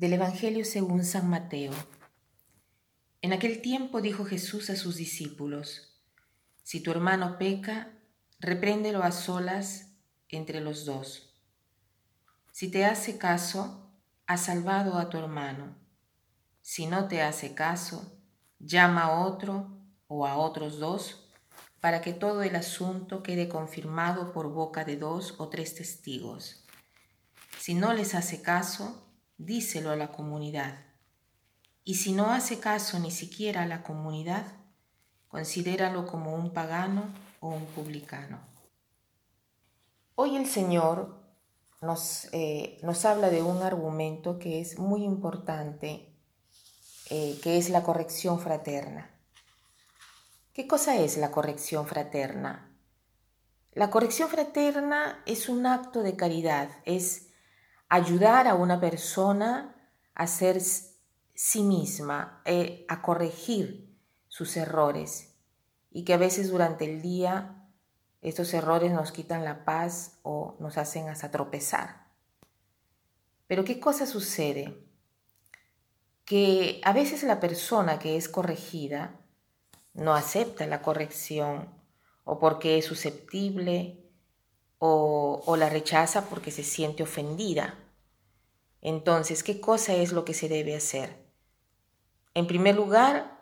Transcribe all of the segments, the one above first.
Del Evangelio según San Mateo. En aquel tiempo dijo Jesús a sus discípulos, Si tu hermano peca, repréndelo a solas entre los dos. Si te hace caso, has salvado a tu hermano. Si no te hace caso, llama a otro o a otros dos para que todo el asunto quede confirmado por boca de dos o tres testigos. Si no les hace caso, díselo a la comunidad. Y si no hace caso ni siquiera a la comunidad, considéralo como un pagano o un publicano. Hoy el Señor nos, eh, nos habla de un argumento que es muy importante, eh, que es la corrección fraterna. ¿Qué cosa es la corrección fraterna? La corrección fraterna es un acto de caridad, es ayudar a una persona a ser sí misma, eh, a corregir sus errores y que a veces durante el día estos errores nos quitan la paz o nos hacen hasta tropezar. Pero ¿qué cosa sucede? Que a veces la persona que es corregida no acepta la corrección o porque es susceptible o, la rechaza porque se siente ofendida. Entonces, ¿qué cosa es lo que se debe hacer? En primer lugar,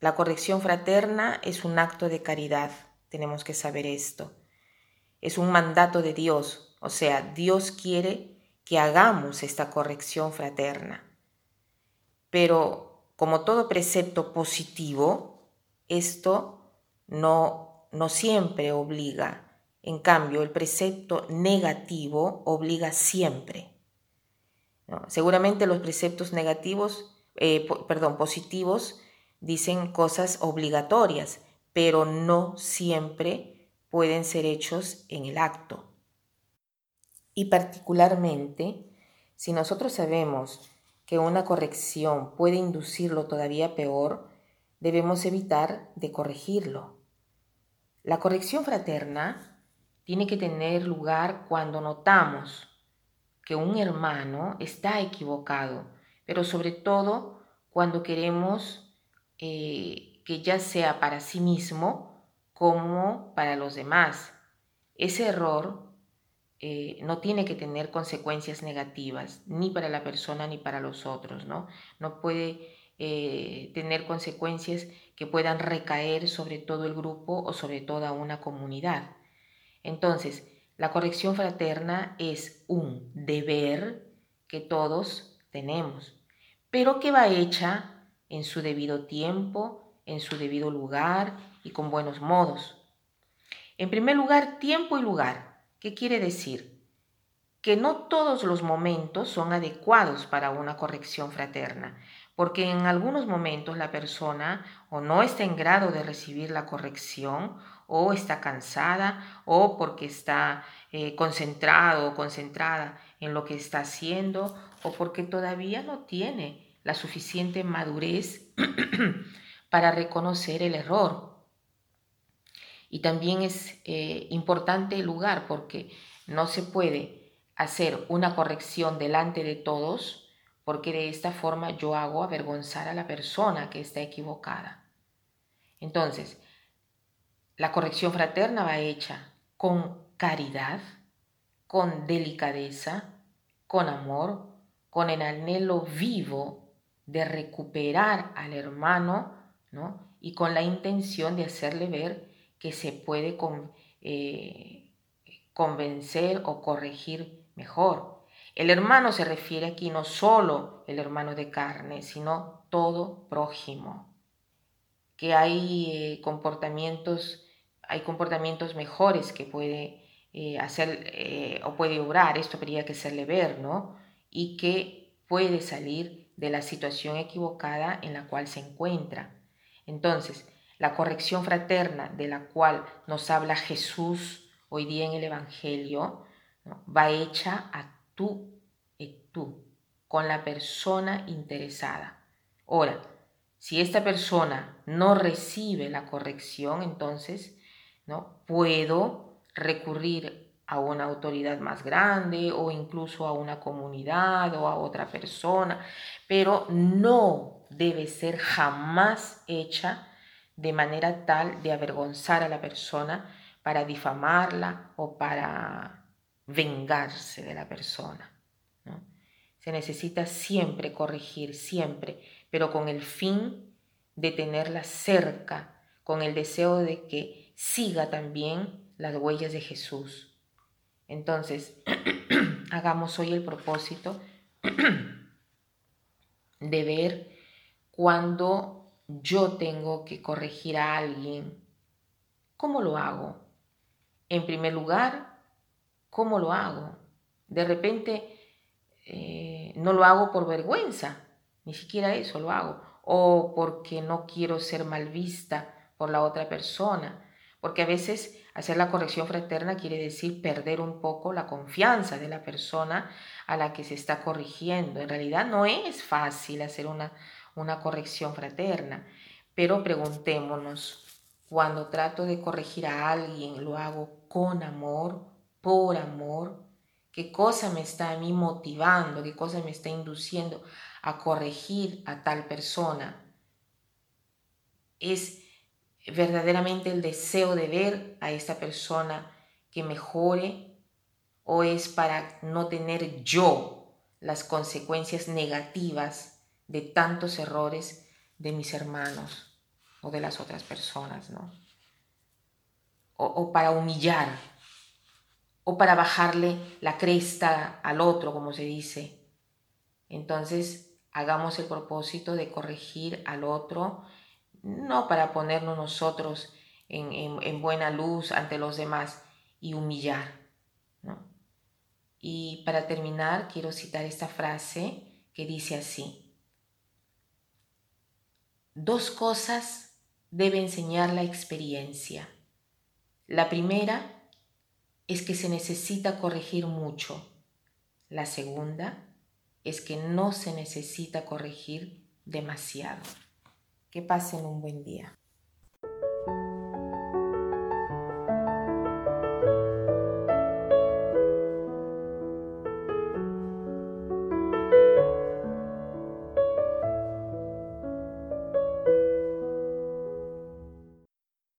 la corrección fraterna es un acto de caridad. Tenemos que saber esto. Es un mandato de Dios, o sea, Dios quiere que hagamos esta corrección fraterna. Pero como todo precepto positivo, esto no, no siempre obliga en cambio, el precepto negativo obliga siempre. Seguramente los preceptos negativos, eh, perdón, positivos, dicen cosas obligatorias, pero no siempre pueden ser hechos en el acto. Y particularmente, si nosotros sabemos que una corrección puede inducirlo todavía peor, debemos evitar de corregirlo. La corrección fraterna tiene que tener lugar cuando notamos que un hermano está equivocado, pero sobre todo cuando queremos eh, que ya sea para sí mismo como para los demás. Ese error eh, no tiene que tener consecuencias negativas, ni para la persona ni para los otros, ¿no? No puede eh, tener consecuencias que puedan recaer sobre todo el grupo o sobre toda una comunidad. Entonces, la corrección fraterna es un deber que todos tenemos, pero que va hecha en su debido tiempo, en su debido lugar y con buenos modos. En primer lugar, tiempo y lugar. ¿Qué quiere decir? Que no todos los momentos son adecuados para una corrección fraterna, porque en algunos momentos la persona o no está en grado de recibir la corrección o está cansada o porque está eh, concentrado o concentrada en lo que está haciendo o porque todavía no tiene la suficiente madurez para reconocer el error. Y también es eh, importante el lugar porque no se puede hacer una corrección delante de todos porque de esta forma yo hago avergonzar a la persona que está equivocada. Entonces, la corrección fraterna va hecha con caridad, con delicadeza, con amor, con el anhelo vivo de recuperar al hermano, ¿no? Y con la intención de hacerle ver que se puede eh, convencer o corregir mejor. El hermano se refiere aquí no solo el hermano de carne, sino todo prójimo. Que hay eh, comportamientos hay comportamientos mejores que puede eh, hacer eh, o puede obrar, esto habría que hacerle ver, ¿no? Y que puede salir de la situación equivocada en la cual se encuentra. Entonces, la corrección fraterna de la cual nos habla Jesús hoy día en el Evangelio va hecha a tú y tú, con la persona interesada. Ahora, si esta persona no recibe la corrección, entonces ¿no? Puedo recurrir a una autoridad más grande o incluso a una comunidad o a otra persona, pero no debe ser jamás hecha de manera tal de avergonzar a la persona para difamarla o para vengarse de la persona. Se necesita siempre corregir, siempre, pero con el fin de tenerla cerca, con el deseo de que siga también las huellas de Jesús. Entonces, hagamos hoy el propósito de ver cuando yo tengo que corregir a alguien, ¿cómo lo hago? En primer lugar, ¿cómo lo hago? De repente eh, no lo hago por vergüenza, ni siquiera eso lo hago, o porque no quiero ser mal vista por la otra persona, porque a veces hacer la corrección fraterna quiere decir perder un poco la confianza de la persona a la que se está corrigiendo. En realidad no es fácil hacer una, una corrección fraterna, pero preguntémonos, cuando trato de corregir a alguien, ¿lo hago con amor, por amor? ¿Qué cosa me está a mí motivando? ¿Qué cosa me está induciendo a corregir a tal persona? Es verdaderamente el deseo de ver a esta persona que mejore o es para no tener yo las consecuencias negativas de tantos errores de mis hermanos o de las otras personas, ¿no? O, o para humillar o para bajarle la cresta al otro, como se dice. Entonces, hagamos el propósito de corregir al otro no para ponernos nosotros en, buena luz ante los demás y humillar. Y para terminar, quiero citar esta frase que dice así. Dos cosas debe enseñar la experiencia. La primera es que se necesita corregir mucho. La segunda es que no se necesita corregir demasiado. Que pasen un buen día.